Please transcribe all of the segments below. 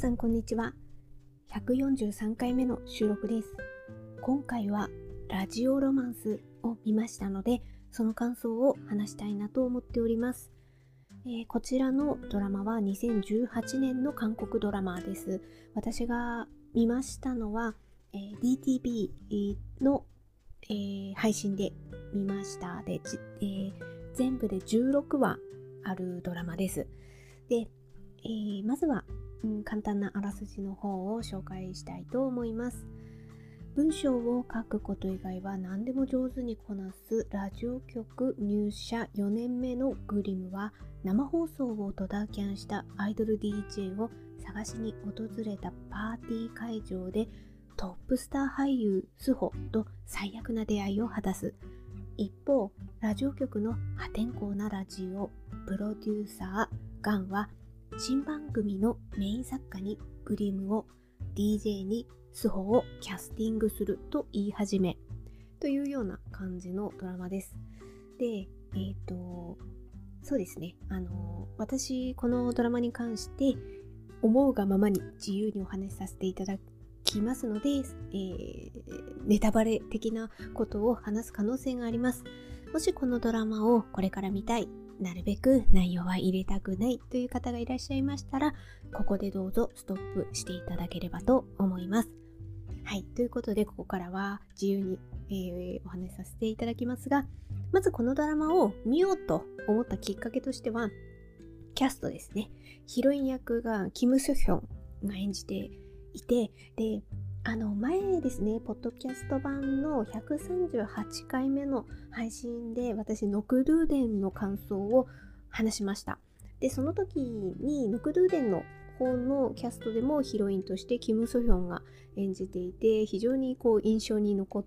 さんこんにちは。143回目の収録です。今回はラジオロマンスを見ましたのでその感想を話したいなと思っております、えー、こちらのドラマは2018年の韓国ドラマです。私が見ましたのは、えー、DTV の、えー、配信で見ましたで、えー、全部で16話あるドラマです。で、えー、まずは、うん、簡単なあらすじの方を紹介したいと思います。文章を書くこと以外は何でも上手にこなすラジオ局入社4年目のグリムは生放送をドタキャンしたアイドル DJ を探しに訪れたパーティー会場でトップスター俳優スホと最悪な出会いを果たす一方ラジオ局の破天荒なラジオプロデューサーガンは新番組のメイン作家にグリムを DJ にスホをキャスティングすると言い始めというような感じのドラマです。で、えっ、ー、と、そうですね。あの、私、このドラマに関して思うがままに自由にお話しさせていただきますので、えー、ネタバレ的なことを話す可能性があります。もしこのドラマをこれから見たい、なるべく内容は入れたくないという方がいらっしゃいましたら、ここでどうぞストップしていただければと思います。はい。ということで、ここからは自由に、えー、お話しさせていただきますが、まずこのドラマを見ようと思ったきっかけとしては、キャストですね。ヒロイン役がキム・スヒョンが演じていて、で、あの前ですね、ポッドキャスト版の138回目の配信で私、ノクドゥーデンの感想を話しました。で、その時にノクドゥーデンの方のキャストでもヒロインとしてキム・ソヒョンが演じていて、非常にこう印象に残っ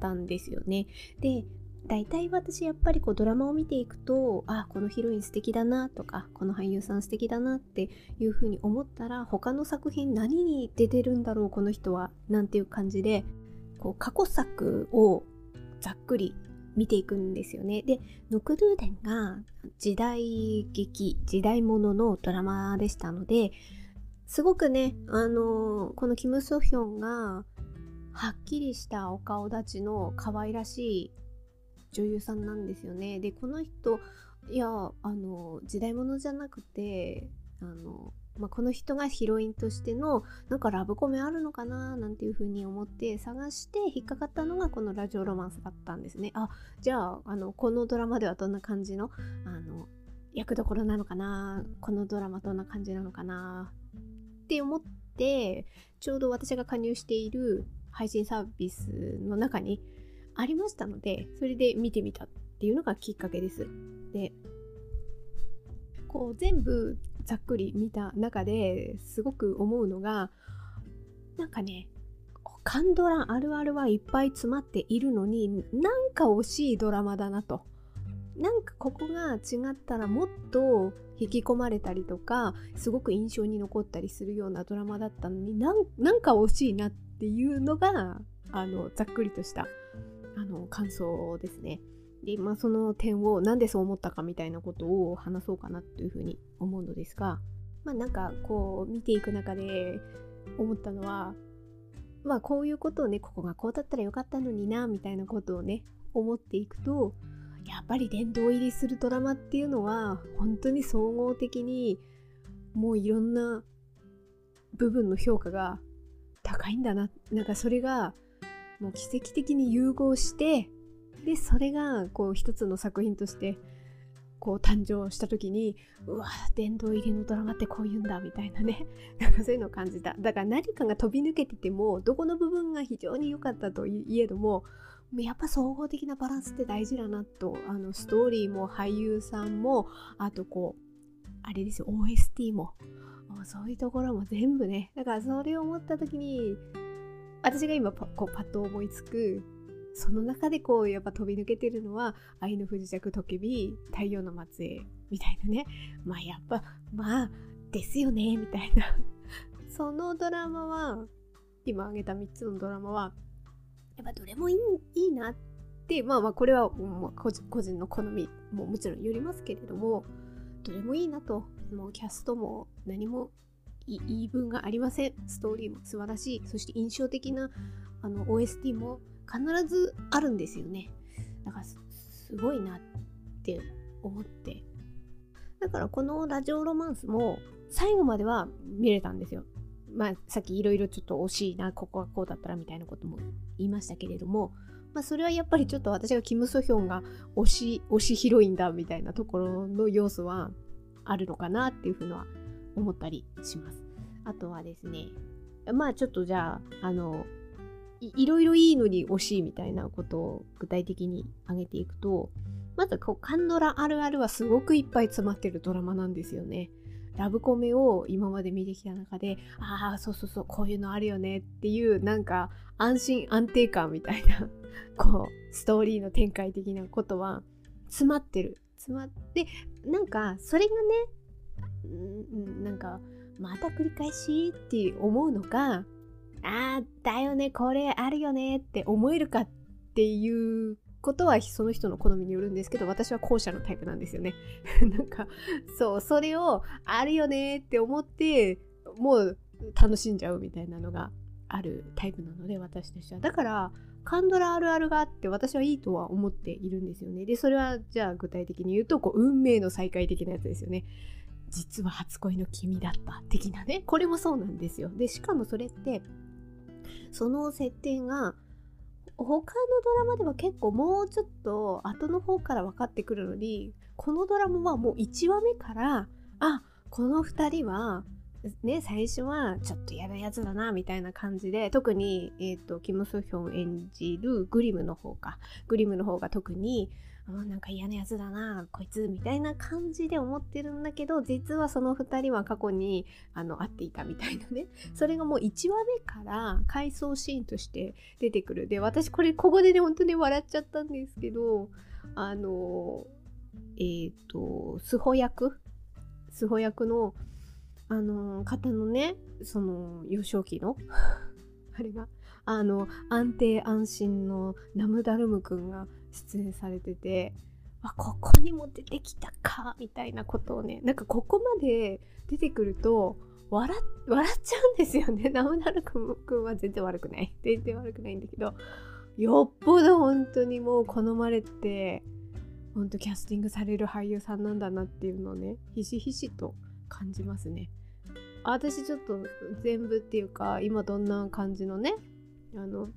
たんですよね。で、大体私やっぱりこうドラマを見ていくとあこのヒロイン素敵だなとかこの俳優さん素敵だなっていう風に思ったら他の作品何に出てるんだろうこの人はなんていう感じでこう過去作をざっくり見ていくんですよね。で、ノクドゥーデンが時代劇、時代物のドラマでしたので、すごくね、あの、このキム・ソヒョンがはっきりしたお顔立ちの可愛らしい女優さんなんですよね。で、この人、いや、あの、時代物じゃなくて、あの、まあ、この人がヒロインとしてのなんかラブコメあるのかななんていうふうに思って探して引っかかったのがこのラジオロマンスだったんですね。あじゃああのこのドラマではどんな感じのあの役どころなのかなこのドラマどんな感じなのかなって思ってちょうど私が加入している配信サービスの中にありましたので、それで見てみたっていうのがきっかけです。で、こう全部ざっくり見た中ですごく思うのが、なんかね、カンドラあるあるはいっぱい詰まっているのに、なんか惜しいドラマだなと。なんかここが違ったらもっと引き込まれたりとかすごく印象に残ったりするようなドラマだったのになんか惜しいなっていうのがあのざっくりとしたあの感想ですね。で、まあ、その点をなんでそう思ったかみたいなことを話そうかなというふうに思うのですが、まあ、なんかこう見ていく中で思ったのは、まあ、こういうことをねここがこうだったらよかったのになみたいなことをね思っていくとやっぱり殿堂入りするドラマっていうのは本当に総合的にもういろんな部分の評価が高いんだななんかそれがもう奇跡的に融合してでそれがこう一つの作品としてこう誕生した時にうわ殿堂入りのドラマってこういうんだみたいなね なんかそういうのを感じた。だから何かが飛び抜けててもどこの部分が非常に良かったといえどもやっぱ総合的なバランスって大事だなとあのストーリーも俳優さんもあとこうあれですよ OST もそういうところも全部ねだからそれを思った時に私が今パこうパッと思いつくその中でこうやっぱ飛び抜けてるのは「愛の不時着トケビ太陽の末裔」みたいなね。まあやっぱまあですよねみたいな。そのドラマは今挙げた3つのドラマはやっぱどれもいいいいなってまあまあこれはもう個人の好みももちろんよりますけれどもどれもいいなと。もうキャストも何も言い分がありません。ストーリーも素晴らしい。そして印象的なあの OST も必ずあるんですよね。だからすごいなって思って。だからこのラジオロマンスも最後までは見れたんですよ。まあさっきいろいろちょっと惜しいなここがこうだったらみたいなことも言いましたけれども。まあ、それはやっぱりちょっと私がキム・ソヒョンが推し推しヒロインだみたいなところの要素はあるのかなっていうふうのは思ったりします。あとはですねまあちょっとじゃああのいろいろいいのに惜しいみたいなことを具体的に挙げていくとまずこうカンドラあるあるはすごくいっぱい詰まってるドラマなんですよね。ラブコメを今まで見てきた中でああそうそうそうこういうのあるよねっていうなんか安心安定感みたいな こうストーリーの展開的なことは詰まってる詰まってなんかそれがねなんかまた繰り返しって思うのかああだよねこれあるよねって思えるかっていうことはその人の好みによるんですけど私は後者のタイプなんですよね なんかそうそれをあるよねって思ってもう楽しんじゃうみたいなのがあるタイプなので私としてはだからカンドラあるあるがあって私はいいとは思っているんですよね。で、それはじゃあ具体的に言うと、こう、運命の再会的なやつですよね。実は初恋の君だった的なね。これもそうなんですよ。で、しかもそれって、その設定が、他のドラマでは結構もうちょっと後の方から分かってくるのに、このドラマはもう1話目から、あ、この2人はね、最初はちょっと嫌なやつだなみたいな感じで特に、えーと、キム・ソヒョン演じるグリムの方かグリムの方が特になんか嫌なやつだなこいつみたいな感じで思ってるんだけど実はその2人は過去にあの会っていたみたいなね。それがもう1話目から回想シーンとして出てくる。で私これここでね本当に笑っちゃったんですけどあのえっ、ー、とスホ役？スホ役のあの方のねその幼少期の？あれが？あの安定安心のナムダルムくんが出演されててここにも出てきたかみたいなことをねなんかここまで出てくると笑笑っちゃうんですよね ナムダルくんは全然悪くない全然悪くないんだけどよっぽど本当にもう好まれて本当キャスティングされる俳優さんなんだなっていうのをねひしひしと感じますね。私ちょっと全部っていうか今どんな感じのねあの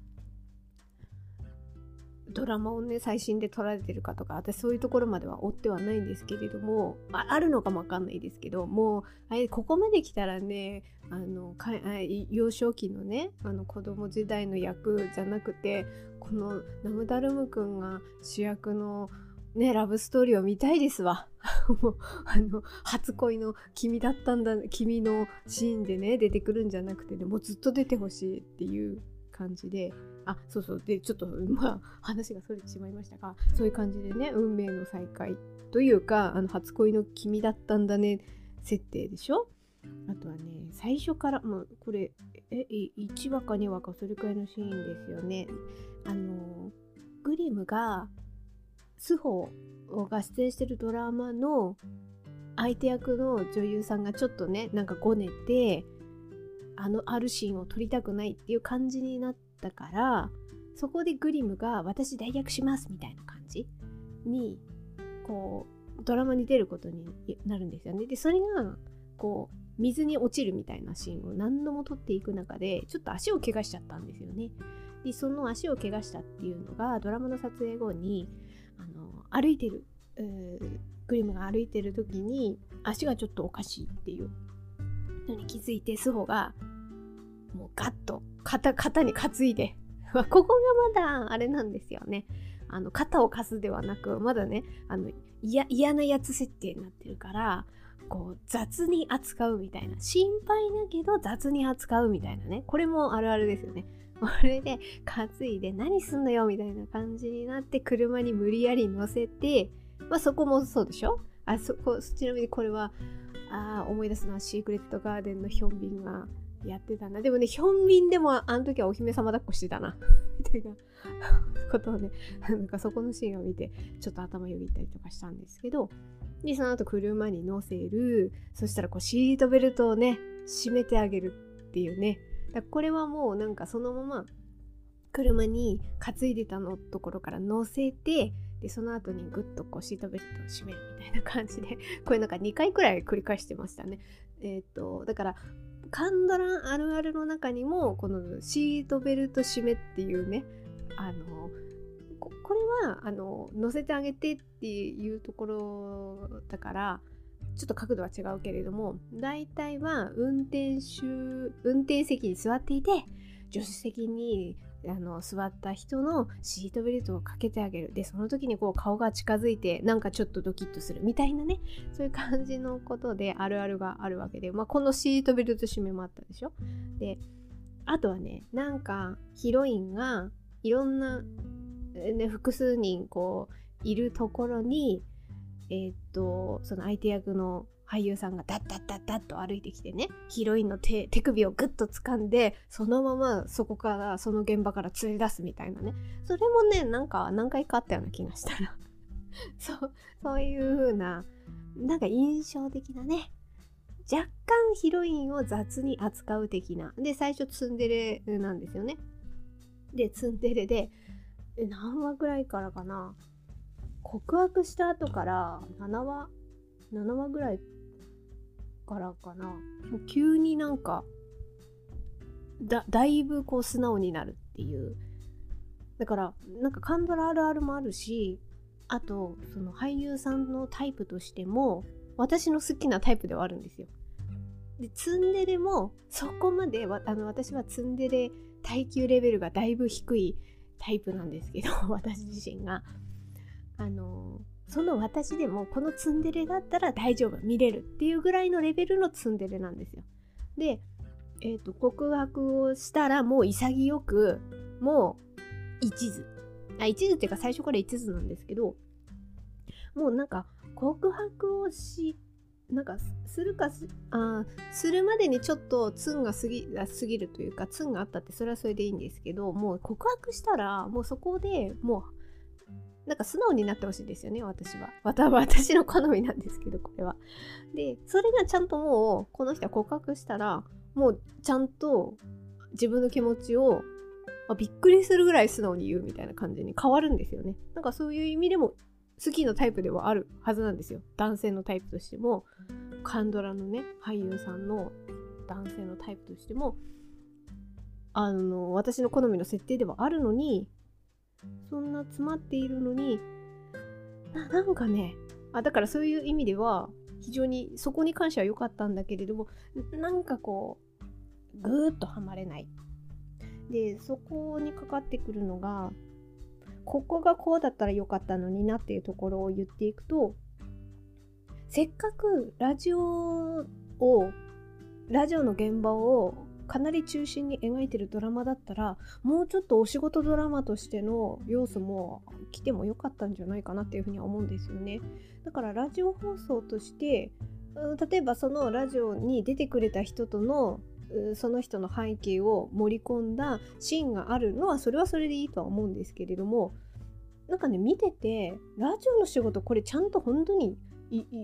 ドラマをね最新で撮られてるかとか私そういうところまでは追ってはないんですけれどもああるのかもわかんないですけどもうあれここまで来たらねあのかあ幼少期のねあの子供時代の役じゃなくてこのナムダルムくんが主役のね、ラブストーリーを見たいですわ。もう、あの、初恋の君だったんだ、君のシーンでね、出てくるんじゃなくてね、もうずっと出てほしいっていう感じで、あ、そうそう、で、ちょっと、まあ、話がそれてしまいましたが、そういう感じでね、運命の再会というか、あの、初恋の君だったんだね、設定でしょ？あとはね、最初から、まあ、これ、え、1話か2話か、それくらいのシーンですよね。あの、グリムが、スホが出演してるドラマの相手役の女優さんがちょっとねなんかごねてあのあるシーンを撮りたくないっていう感じになったからそこでグリムが「私代役します」みたいな感じにこうドラマに出ることになるんですよね。でそれがこう水に落ちるみたいなシーンを何度も撮っていく中でちょっと足を怪我しちゃったんですよね。でその足を怪我したっていうのがドラマの撮影後にあの歩いてるグリムが歩いてる時に足がちょっとおかしいっていうのに気づいてスホがもうガッと肩肩に担いで。ここがまだあれなんですよね。あの肩を貸すではなくまだねあの嫌なやつ設定になってるからこう雑に扱うみたいな。心配だけど雑に扱うみたいなね。これもあるあるですよね。これで担いで何すんのよみたいな感じになって車に無理やり乗せて、まあそこもそうでしょ？あそこちなみにこれはあ思い出すのはシークレットガーデンのヒョンビンがやってたな。でもね、ヒョンビンでもあの時はお姫様抱っこしてたな。みたいなことをね、なんかそこのシーンを見て、ちょっと頭よぎったりとかしたんですけど、で、その後車に乗せる。そしたらこうシートベルトをね、締めてあげるっていうねだこれはもうなんかそのまま車に担いでたのところから乗せてでその後にグッとこうシートベルトを締めるみたいな感じでこれなんか2回くらい繰り返してましたねえっ、とだからカンドランあるあるの中にもこのシートベルト締めっていうねあのこれはあの乗せてあげてっていうところだからちょっと角度は違うけれども大体は運転手運転席に座っていて助手席にあの座った人のシートベルトをかけてあげる。でその時にこう顔が近づいてなんかちょっとドキッとするみたいなね。そういう感じのことであるあるがあるわけで、まあ、このシートベルト締めもあったでしょ。であとはねなんかヒロインがいろんな、ね、複数人こういるところにえー、っとその相手役の俳優さんがダッダッダッダッと歩いてきてねヒロインの手手首をグッと掴んでそのままそこからその現場から連れ出すみたいなね。それもねなんか何回かあったような気がしたら そうそういう風ななんか印象的なね。若干ヒロインを雑に扱う的な。で最初ツンデレなんですよね。でツンデレで何話ぐらいからかな。告白した後から7話7話ぐらいからかな。もう急になんかだだいぶこう素直になるっていう。だからなんかカンドラあるあるもあるしあとその俳優さんのタイプとしても私の好きなタイプではあるんですよ。でツンデレもそこまであの私はツンデレ耐久レベルがだいぶ低いタイプなんですけど 私自身が。あのその私でもこのツンデレだったら大丈夫。見れるっていうぐらいのレベルのツンデレなんですよ。で、えーと、告白をしたらもう潔くもう一途。あ一途っていうか最初から一途なんですけどもうなんか告白をしなんかするかすあするまでにちょっとツンが過ぎ過ぎるというかツンがあったってそれはそれでいいんですけどもう告白したらもうそこでもうなんか素直になってほしいですよね、私は。また私の好みなんですけど、これは。で、それがちゃんともう、この人は告白したら、もうちゃんと自分の気持ちをあびっくりするぐらい素直に言うみたいな感じに変わるんですよね。なんかそういう意味でも好きのタイプではあるはずなんですよ。男性のタイプとしても、カンドラのね、俳優さんの男性のタイプとしても、あの、私の好みの設定ではあるのに、そんな詰まっているのにななんかねあだからそういう意味では非常にそこに関しては良かったんだけれどもなんかこうぐーっとはまれない。でそこにかかってくるのがここがこうだったらよかったのになっていうところを言っていくとせっかくラジオをラジオの現場をかなり中心に描いてるドラマだったらもうちょっとお仕事ドラマとしての要素も来てもよかったんじゃないかなっていうふうには思うんですよね。だからラジオ放送として例えばそのラジオに出てくれた人とのその人の背景を盛り込んだシーンがあるのはそれはそれでいいとは思うんですけれどもなんかね見ててラジオの仕事これちゃんと本当に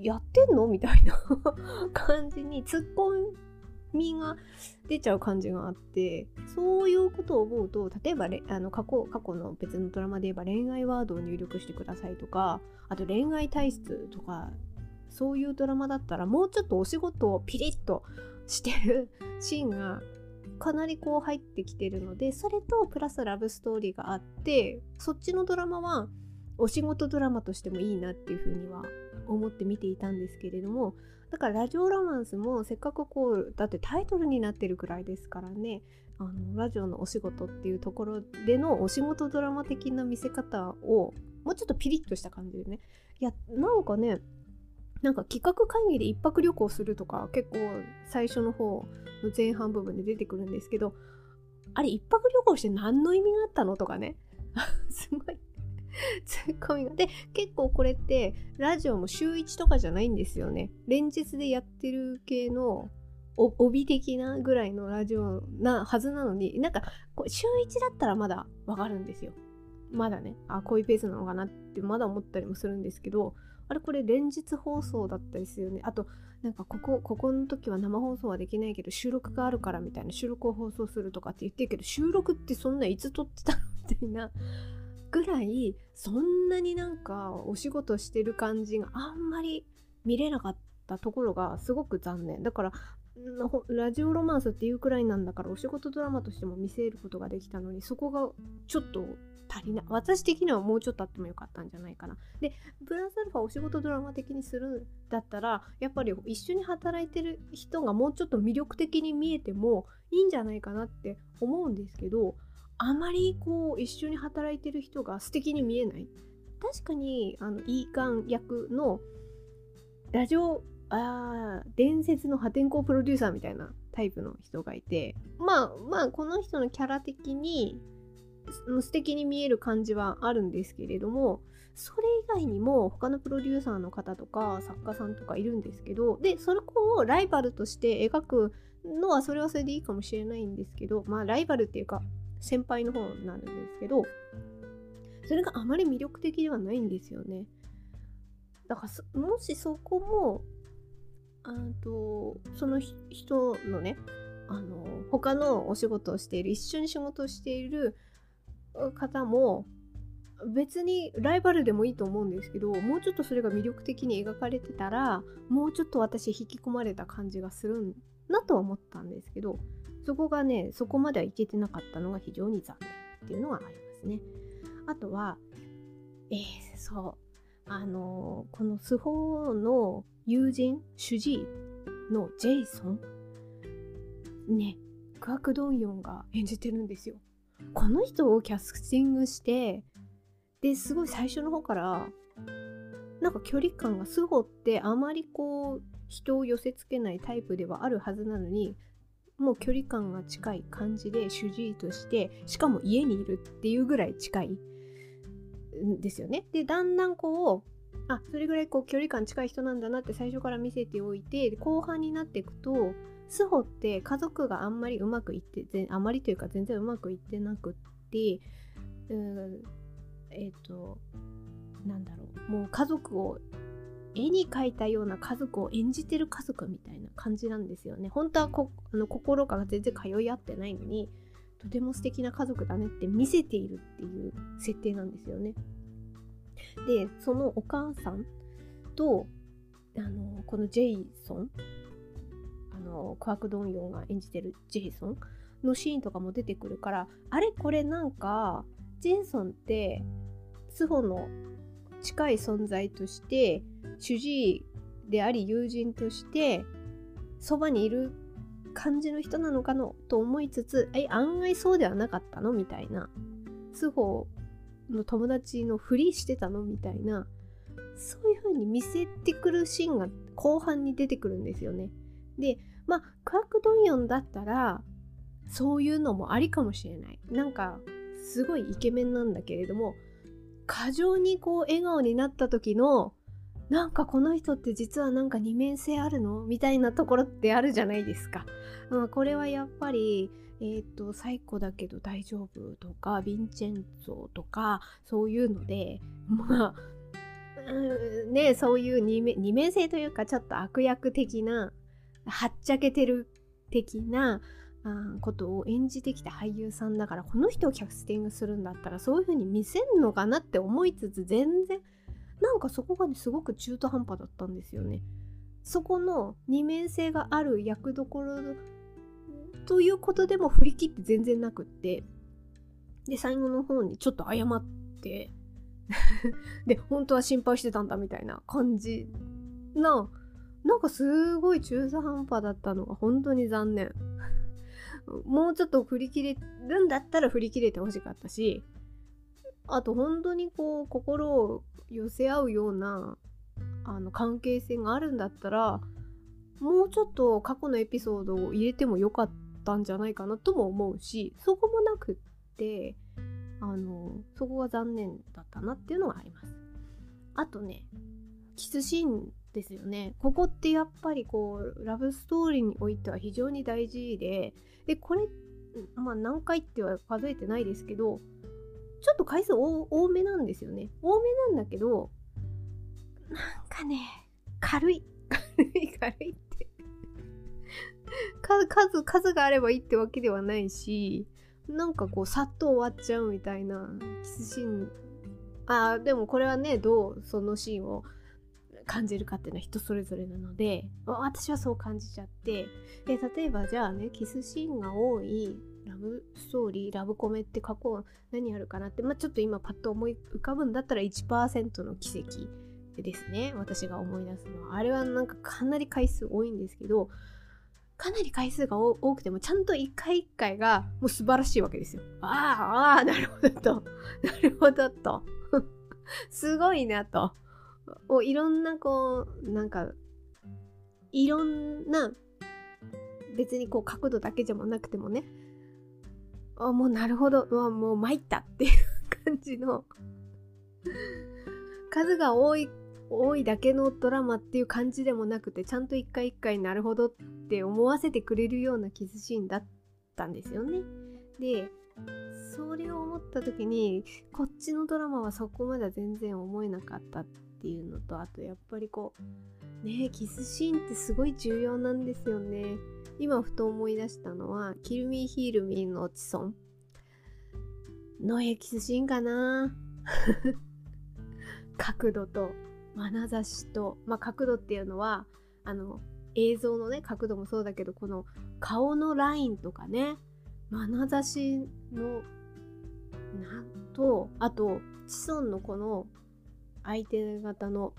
やってんの？みたいな 感じに突っ込みが出ちゃう感じがあってそういうことを思うと例えばあの過去過去の別のドラマで言えば恋愛ワードを入力してくださいとかあと恋愛体質とかそういうドラマだったらもうちょっとお仕事をピリッとしてる シーンがかなりこう入ってきてるのでそれとプラスラブストーリーがあってそっちのドラマはお仕事ドラマとしてもいいなっていうふうには思って見ていたんですけれどもだからラジオロマンスもせっかくこうだってタイトルになってるくらいですからね。あのラジオのお仕事っていうところでのお仕事ドラマ的な見せ方をもうちょっとピリッとした感じでね。いやなんかねなんか企画会議で一泊旅行するとか結構最初の方の前半部分で出てくるんですけどあれ一泊旅行して何の意味があったのとかね。すごい ツッコミが。で、結構これってラジオも週1とかじゃないんですよね。連日でやってる系の帯的なぐらいのラジオなはずなのに、なんか週1だったらまだわかるんですよ。まだねあこういうペースなのかなってまだ思ったりもするんですけどあれこれ連日放送だったりするよねあとなんかここここの時は生放送はできないけど収録があるからみたいな収録を放送するとかって言ってるけど収録ってそんないつ撮ってたのみたいなぐらいそんなになんかお仕事してる感じがあんまり見れなかったところがすごく残念。だからラジオロマンスっていうくらいなんだからお仕事ドラマとしても見せることができたのにそこがちょっと足りない。私的にはもうちょっとあってもよかったんじゃないかな。でプラスアルファお仕事ドラマ的にするんだったらやっぱり一緒に働いてる人がもうちょっと魅力的に見えてもいいんじゃないかなって思うんですけどあまりこう一緒に働いてる人が素敵に見えない。確かにあのイーガン役のラジオあ伝説の破天荒プロデューサーみたいなタイプの人がいて。まあまあこの人のキャラ的に素敵に見える感じはあるんですけれどもそれ以外にも他のプロデューサーの方とか作家さんとかいるんですけどでそれをライバルとして描くのはそれはそれでいいかもしれないんですけどまあライバルっていうか先輩の方になるんですけどそれがあまり魅力的ではないんですよね。だからもしそこもあとその人のねあの他のお仕事をしている一緒に仕事をしている方も別にライバルでもいいと思うんですけどもうちょっとそれが魅力的に描かれてたらもうちょっと私引き込まれた感じがするなとは思ったんですけどそこがねそこまではいけてなかったのが非常に残念っていうのがありますね。あとはえー、そう。あのー、このスホの友人主治医のジェイソン。ねクワクドンヨンが演じてるんですよ。この人をキャスティングしてですごい最初の方からなんか距離感がスホってあまりこう人を寄せつけないタイプではあるはずなのにもう距離感が近い感じで主治医としてしかも家にいるっていうぐらい近いんですよね。でだんだんこうあそれぐらいこう距離感近い人なんだなって最初から見せておいて後半になっていくとスホって家族があんまりうまくいってあまりというか全然うまくいってなくってうんえっ、ー、となんだろうもう家族を絵に描いたような家族を演じてる家族みたいな感じなんですよね。本当はこあの心が全然通い合ってないのにとても素敵な家族だねって見せているっていう設定なんですよね。でそのお母さんとあのこのジェイソンあのクワク・ドンヨンが演じてるジェイソンのシーンとかも出てくるからあれこれなんかジェイソンってスホの近い存在として主治医であり友人としてそばにいる感じの人なのかのと思いつつえ案外そうではなかったの？みたいなスホの友達のふりしてたの？みたいなそういう風に見せてくるシーンが後半に出てくるんですよね。でまあクワクドンヨンだったらそういうのもありかもしれない。なんかすごいイケメンなんだけれども過剰にこう笑顔になった時のなんかこの人って実はなんか二面性あるの？みたいなところってあるじゃないですか。まあ、これはやっぱり、え、ー、と、最古だけど大丈夫とか、ヴィンチェンツォとか、そういうので、まあ、うん、ね、そういう二面二面性というか、ちょっと悪役的な、はっちゃけてる的な、あことを演じてきた俳優さんだからこの人をキャスティングするんだったらそういう風に見せんのかなって思いつつ全然なんかそこがねすごく中途半端だったんですよね。そこの二面性がある役どころということでも振り切って全然なくってで最後の方にちょっと謝って で本当は心配してたんだみたいな感じななんかすごい中途半端だったのが本当に残念もうちょっと振り切れるんだったら振り切れてほしかったしあと本当にこう心を寄せ合うようなあの関係性があるんだったらもうちょっと過去のエピソードを入れてもよかったんじゃないかなとも思うしそこもなくってあのそこが残念だったなっていうのがあります。あとねキスシーンですよね。ここってやっぱりこうラブストーリーにおいては非常に大事ででこれまあ何回っては数えてないですけどちょっと回数多めなんですよね。多めなんだけどなんかね軽い。軽 い軽いって。数数があればいいってわけではないしなんかこうさっと終わっちゃうみたいなキスシーン。あでもこれはねどうそのシーンを感じるかっていうのは人それぞれなので私はそう感じちゃって。で例えばじゃあねキスシーンが多いラブストーリーラブコメって過去何あるかなって、まあ、ちょっと今パッと思い浮かぶんだったら1%の奇跡ですね私が思い出すのはあれはなんかかなり回数多いんですけどかなり回数が多くてもちゃんと一回一回がもう素晴らしいわけですよ。ああ、ああ、なるほどと。なるほどと。すごいなと。おいろんなこう、なんか、いろんな、別にこう角度だけじゃなくてもね、あもうなるほど、もう参ったっていう感じの数が多い多いだけのドラマっていう感じでもなくてちゃんと一回一回なるほどって思わせてくれるようなキスシーンだったんですよね。でそれを思った時にこっちのドラマはそこまでは全然思えなかったっていうのとあとやっぱりこうねキスシーンってすごい重要なんですよね。今ふと思い出したのはキルミーヒールミーのチソンのエキスシーンかな。角度と眼差しと、まあ、角度っていうのはあの映像のね角度もそうだけどこの顔のラインとかね眼差しのなんとあとチソンのこの相手方の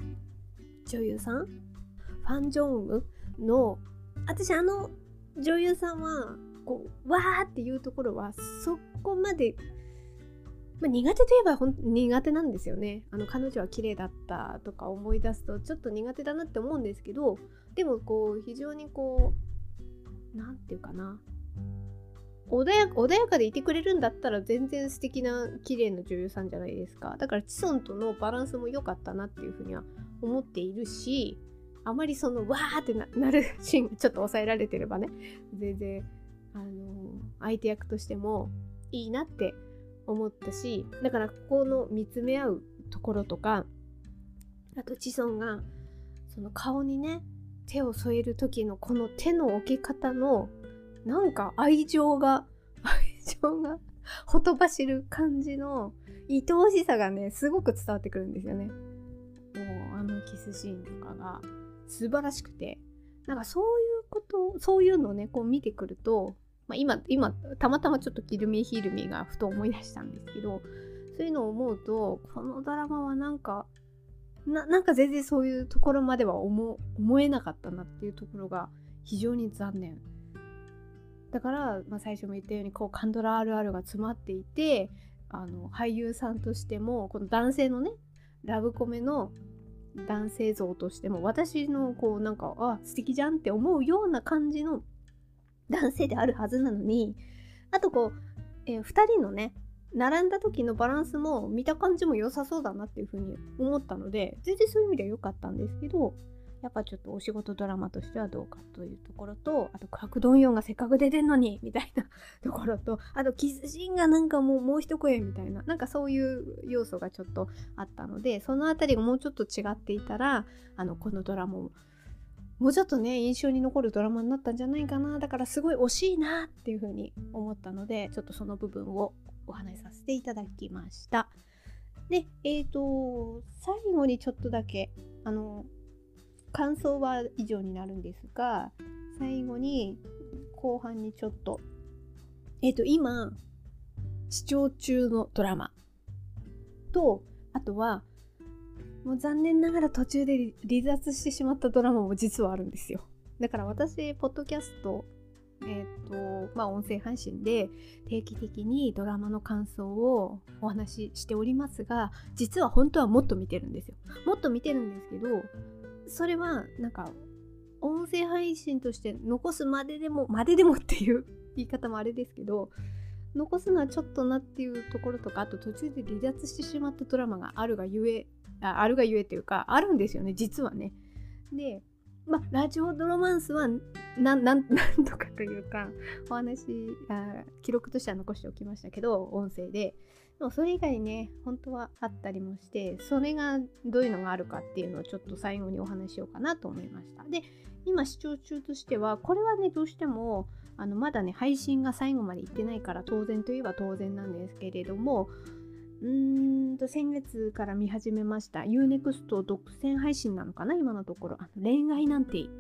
女優さん？ファン・ジョンウの私あの女優さんはこうわーっていうところはそこまでまあ、苦手といえばほん苦手なんですよね。あの彼女は綺麗だったとか思い出すとちょっと苦手だなって思うんですけどでもこう非常にこう何て言うかな。穏や穏やかでいてくれるんだったら全然素敵な綺麗な女優さんじゃないですか。だからチソンとのバランスも良かったなっていうふうには思っているしあまりそのわーってなるシーンが ちょっと抑えられてればね全然あの相手役としてもいいなって思ったしだからここの見つめ合うところとかあとチソンがその顔にね手を添える時のこの手の置き方のなんか愛情が愛情がほとばしる感じの愛おしさがねすごく伝わってくるんですよね。もうあのキスシーンとかが素晴らしくてなんかそういうことそういうのをねこう見てくるとまあ、今、今、たまたまちょっとキルミヒルミがふと思い出したんですけど、そういうのを思うと、このドラマはなんか、なんか全然そういうところまでは思思えなかったなっていうところが非常に残念。だから、まあ、最初も言ったようにこうカンドラ RR が詰まっていてあの俳優さんとしてもこの男性のねラブコメの男性像としても私のこうなんかあ素敵じゃんって思うような感じの男性であるはずなのにあとこう、えー、2人のね並んだ時のバランスも見た感じも良さそうだなっていう風に思ったので全然そういう意味では良かったんですけどやっぱちょっとお仕事ドラマとしてはどうかというところとあと角度4がせっかく出てんのにみたいな ところとあとキスシーンがなんかもうもう一声みたいななんかそういう要素がちょっとあったのでその辺りがもうちょっと違っていたらあのこのドラマももうちょっとね印象に残るドラマになったんじゃないかなだからすごい惜しいなっていうふうに思ったのでちょっとその部分をお話しさせていただきました。でえっ、ー、と最後にちょっとだけあの感想は以上になるんですが最後に後半にちょっとえっ、ー、と今視聴中のドラマとあとはもう残念ながら途中で離脱してしまったドラマも実はあるんですよ。だから私、ポッドキャスト、えっ、ー、と、まあ音声配信で定期的にドラマの感想をお話ししておりますが、実は本当はもっと見てるんですよ。もっと見てるんですけど、それはなんか音声配信として残すまででも、まででもっていう 言い方もあれですけど、残すのはちょっとなっていうところとかあと途中で離脱してしまったドラマがあるがゆえああるがゆえというかあるんですよね実はね。でまあラジオドロマンスはなん なんとかというかお話あ記録としては残しておきましたけど音声ででもそれ以外ね本当はあったりもしてそれがどういうのがあるかっていうのをちょっと最後にお話しようかなと思いました。で今視聴中としてはこれはねどうしてもあのまだね配信が最後までいってないから当然といえば当然なんですけれどもうーんと先月から見始めました UNEXT 独占配信なのかな今のところ。あの恋愛なんてい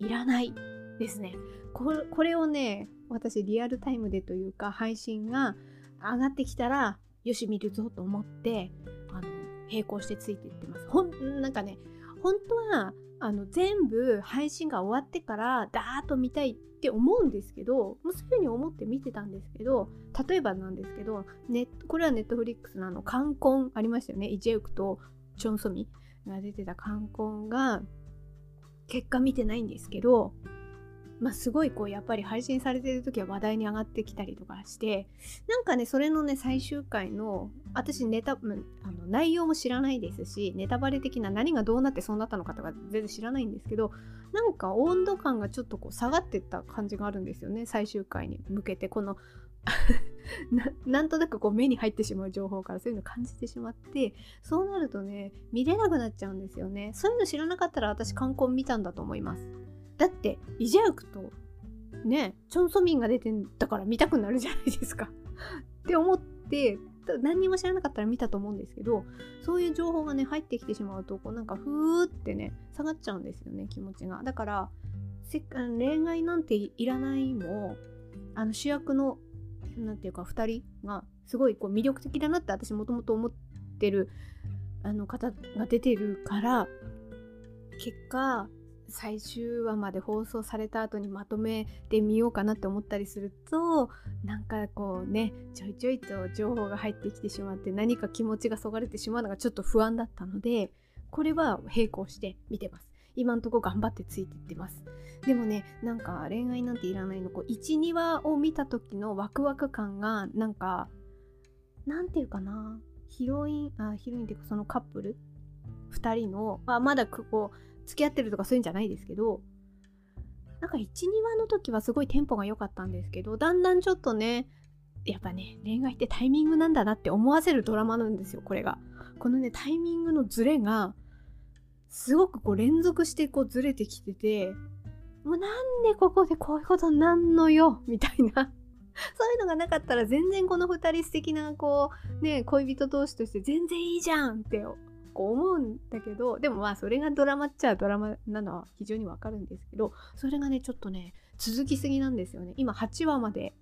らないですね。これをね私リアルタイムでというか配信が上がってきたらよし見るぞと思ってあの並行してついていってます。ほんなんかね本当はあの全部配信が終わってからダーッと見たいって思うんですけどもうそういうふうに思って見てたんですけど例えばなんですけどネこれはネットフリックスのあの冠婚ありましたよね。イ・ジェウクとチョン・ソミが出てた冠婚が結果見てないんですけどまあ、すごいこうやっぱり配信されてる時は話題に上がってきたりとかしてなんかねそれのね最終回の私ネタあの内容も知らないですしネタバレ的な何がどうなってそうなったのかとか全然知らないんですけどなんか温度感がちょっとこう下がってった感じがあるんですよね最終回に向けて。この ななんとなくこう目に入ってしまう情報からそういうの感じてしまってそうなるとね見れなくなっちゃうんですよね。そういうの知らなかったら私観光見たんだと思います。だってイジャウクとねチョン・ソミンが出てんだから見たくなるじゃないですか。って思って何にも知らなかったら見たと思うんですけどそういう情報がね入ってきてしまうとこうなんかふーってね下がっちゃうんですよね気持ちが。だから恋愛なんていらないもあの主役の何て言うか2人がすごいこう魅力的だなって私もともと思ってるあの方が出てるから結果最終話まで放送された後にまとめてみようかなって思ったりするとなんかこうねちょいちょいと情報が入ってきてしまって何か気持ちがそがれてしまうのがちょっと不安だったのでこれは並行して見てます。今んとこ頑張ってついていってます。でもねなんか恋愛なんていらないのこう12話を見た時のワクワク感がなんかなんていうかなヒロインあヒロインっていうかそのカップル？2人の、あ、まだこう付き合ってるとかそういうんじゃないですけどなんか12話の時はすごいテンポが良かったんですけどだんだんちょっとねやっぱね恋愛ってタイミングなんだなって思わせるドラマなんですよこれが。このねタイミングのズレがすごくこう連続してこうずれてきててもうなんでここでこういうことなんのよみたいな。そういうのがなかったら全然この2人素敵なこうね恋人同士として全然いいじゃんって構思うんだけどでもまあそれがドラマっちゃドラマなのは非常にわかるんですけどそれがねちょっとね続きすぎなんですよね。今8話まで、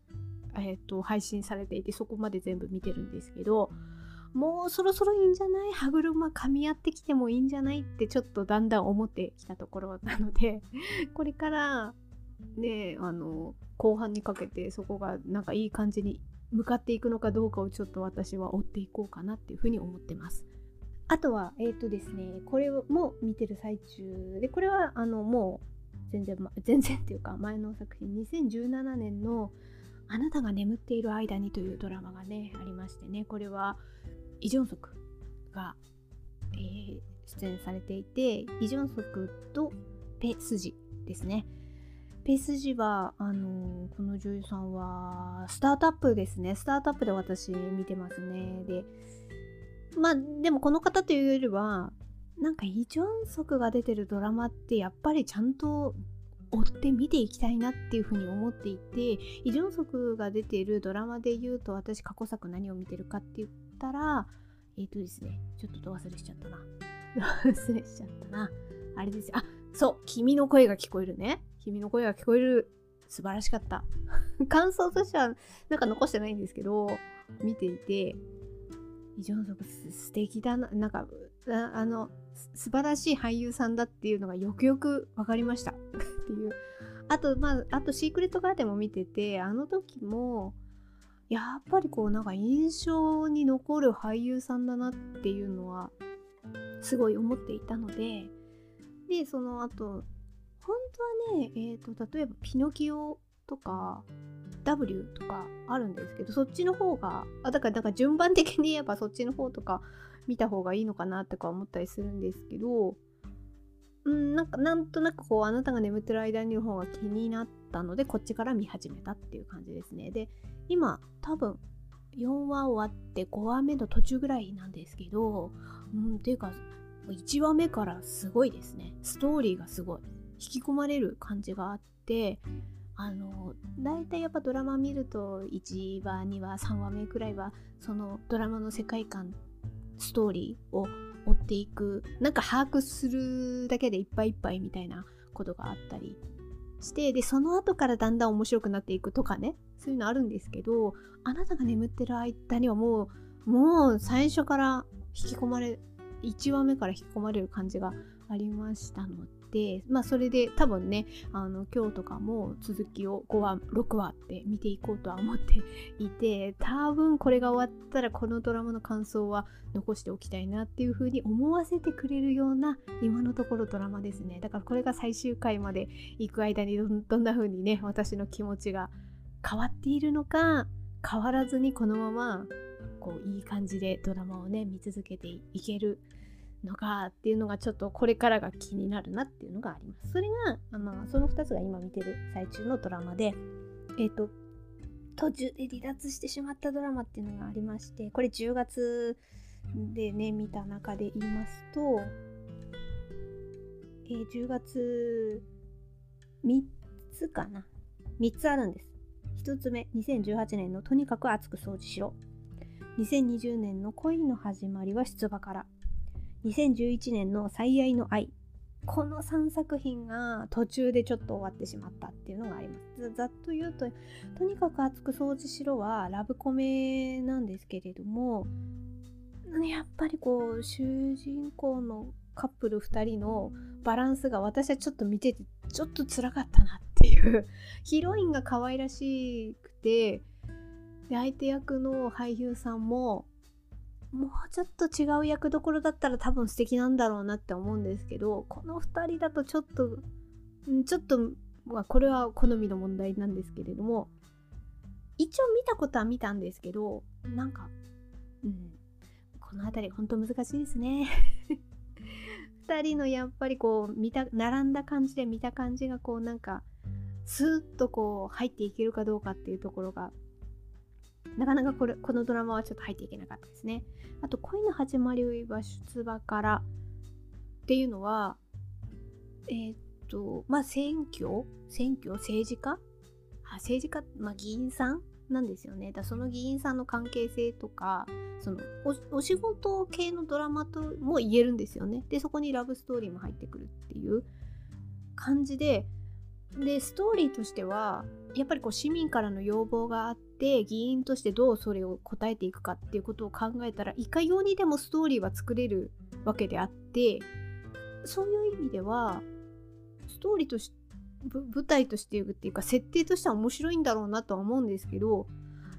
えーと、配信されていてそこまで全部見てるんですけどもうそろそろいいんじゃない？歯車噛み合ってきてもいいんじゃない？ってちょっとだんだん思ってきたところなので これからねあの後半にかけてそこがなんかいい感じに向かっていくのかどうかをちょっと私は追っていこうかなっていうふうに思ってます。あとは、えっ、ー、とですね、これも見てる最中で、これはあのもう全然、全然っていうか前の作品、2017年のあなたが眠っている間にというドラマがね、ありましてね、これはイ・ジョンソクが、えー、出演されていて、イ・ジョンソクとペ・スジですね。ペ・スジは、あのー、この女優さんは、スタートアップですね。スタートアップで私見てますね。で、まあでもこの方というよりはなんかイ・ジョンソクが出てるドラマってやっぱりちゃんと追って見ていきたいなっていうふうに思っていてイ・ジョンソクが出ているドラマで言うと私過去作何を見てるかって言ったらえっ、ー、とですねちょっとど忘れしちゃったな。忘れしちゃったな。あれですよ。あそう君の声が聞こえるね。君の声が聞こえる。素晴らしかった。感想としてはなんか残してないんですけど見ていて。イ・ジョンソク素敵だななんかあの素晴らしい俳優さんだっていうのがよくよく分かりました。っていう。あとまああとシークレットガーデンも見ててあの時もやっぱりこうなんか印象に残る俳優さんだなっていうのはすごい思っていたのででその後本当はねえっ、ー、と例えばピノキオとか W とかあるんですけどそっちの方があだからだか順番的に言えばそっちの方とか見た方がいいのかなとか思ったりするんですけどうんなんかなんとなくこうあなたが眠ってる間にの方が気になったのでこっちから見始めたっていう感じですね。で今多分4話終わって5話目の途中ぐらいなんですけど、うん、ていうか1話目からすごいですね。ストーリーがすごい引き込まれる感じがあってあの大体やっぱドラマ見ると1話2話3話目くらいはそのドラマの世界観ストーリーを追っていく。なんか把握するだけでいっぱいいっぱいみたいなことがあったりしてでその後からだんだん面白くなっていくとかねそういうのあるんですけどあなたが眠ってる間にはもうもう最初から引き込まれ1話目から引き込まれる感じがありましたのででまあそれで多分ねあの今日とかも続きを5話6話って見ていこうとは思っていて多分これが終わったらこのドラマの感想は残しておきたいなっていう風に思わせてくれるような今のところドラマですね。だからこれが最終回まで行く間にどん な風にね私の気持ちが変わっているのか変わらずにこのままこういい感じでドラマをね見続けていけるのかっていうのがちょっとこれからが気になるなっていうのがあります。それが、まあ、その2つが今見てる最中のドラマで、えっ、ー、と、途中で離脱してしまったドラマっていうのがありまして、これ10月でね、見た中で言いますと、えー、10月3つかな ?3 つあるんです。1つ目、2018年のとにかく熱く掃除しろ。2020年の恋の始まりは出馬から。2011年の最愛の愛。この3作品が途中でちょっと終わってしまったっていうのがあります。ざっと言うと、とにかく熱く掃除しろはラブコメなんですけれども、やっぱりこう、主人公のカップル2人のバランスが私はちょっと見ててちょっと辛かったなっていう ヒロインが可愛らしくてで相手役の俳優さんももうちょっと違う役どころだったら多分素敵なんだろうなって思うんですけどこの2人だとちょっとちょっと、まあ、これは好みの問題なんですけれども一応見たことは見たんですけどなんか、うん、この辺り本当難しいですね。2人のやっぱりこう見た並んだ感じで見た感じがこうなんかスーッとこう入っていけるかどうかっていうところがなかなかこれこのドラマはちょっと入っていけなかったですね。あと恋の始まりは出馬からっていうのはえー、とまあ選挙？選挙？政治家？政治家、まあ、議員さんなんですよね。だその議員さんの関係性とかそのお仕事系のドラマとも言えるんですよね。でそこにラブストーリーも入ってくるっていう感じででストーリーとしてはやっぱりこう市民からの要望があって議員としてどうそれを答えていくかっていうことを考えたらいかようにでもストーリーは作れるわけであってそういう意味ではストーリーとして舞台としていくっていうか設定としては面白いんだろうなとは思うんですけど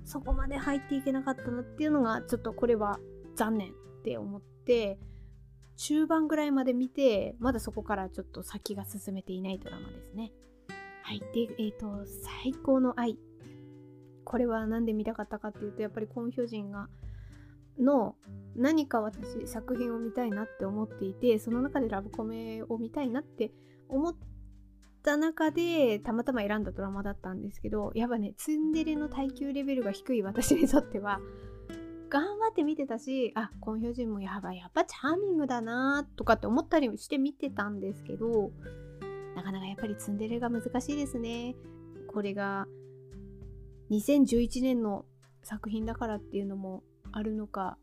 そこまで入っていけなかったなっていうのがちょっとこれは残念って思って中盤ぐらいまで見てまだそこからちょっと先が進めていないドラマですね。はい。で、え、ー、と、最高の愛。これは何で見たかったかっていうと、やっぱりコン・ヒョジンが、の何か私作品を見たいなって思っていてその中でラブコメを見たいなって思った中でたまたま選んだドラマだったんですけどやっぱねツンデレの耐久レベルが低い私にとっては頑張って見てたしあコン・ヒョジンもやばいやっぱチャーミングだなとかって思ったりして見てたんですけどなかなかやっぱりツンデレが難しいですね。これが2011年の作品だからっていうのもあるのか、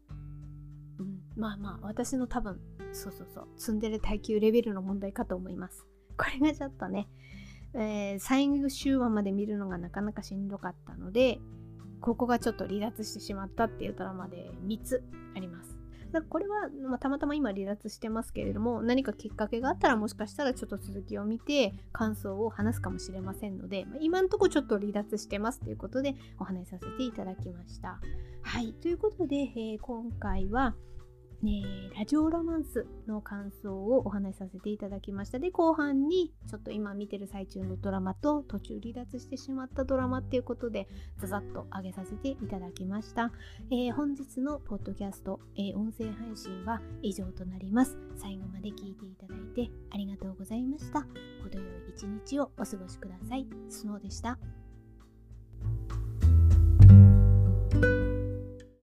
うん、まあまあ私の多分そうそうそうツンデレ耐久レベルの問題かと思います。これがちょっとね、えー、最終話まで見るのがなかなかしんどかったのでここがちょっと離脱してしまったっていうドラマで3つあります。だこれは、まあ、たまたま今離脱してますけれども何かきっかけがあったらもしかしたらちょっと続きを見て感想を話すかもしれませんので、まあ、今んとこちょっと離脱してますということでお話しさせていただきました。はいということで、えー、今回はね、ラジオロマンスの感想をお話しさせていただきました。で、後半にちょっと今見てる最中のドラマと途中離脱してしまったドラマっていうことでざざっと上げさせていただきました。えー、本日のポッドキャスト、えー、音声配信は以上となります。最後まで聞いていただいてありがとうございました。程よい一日をお過ごしください。スノーでした。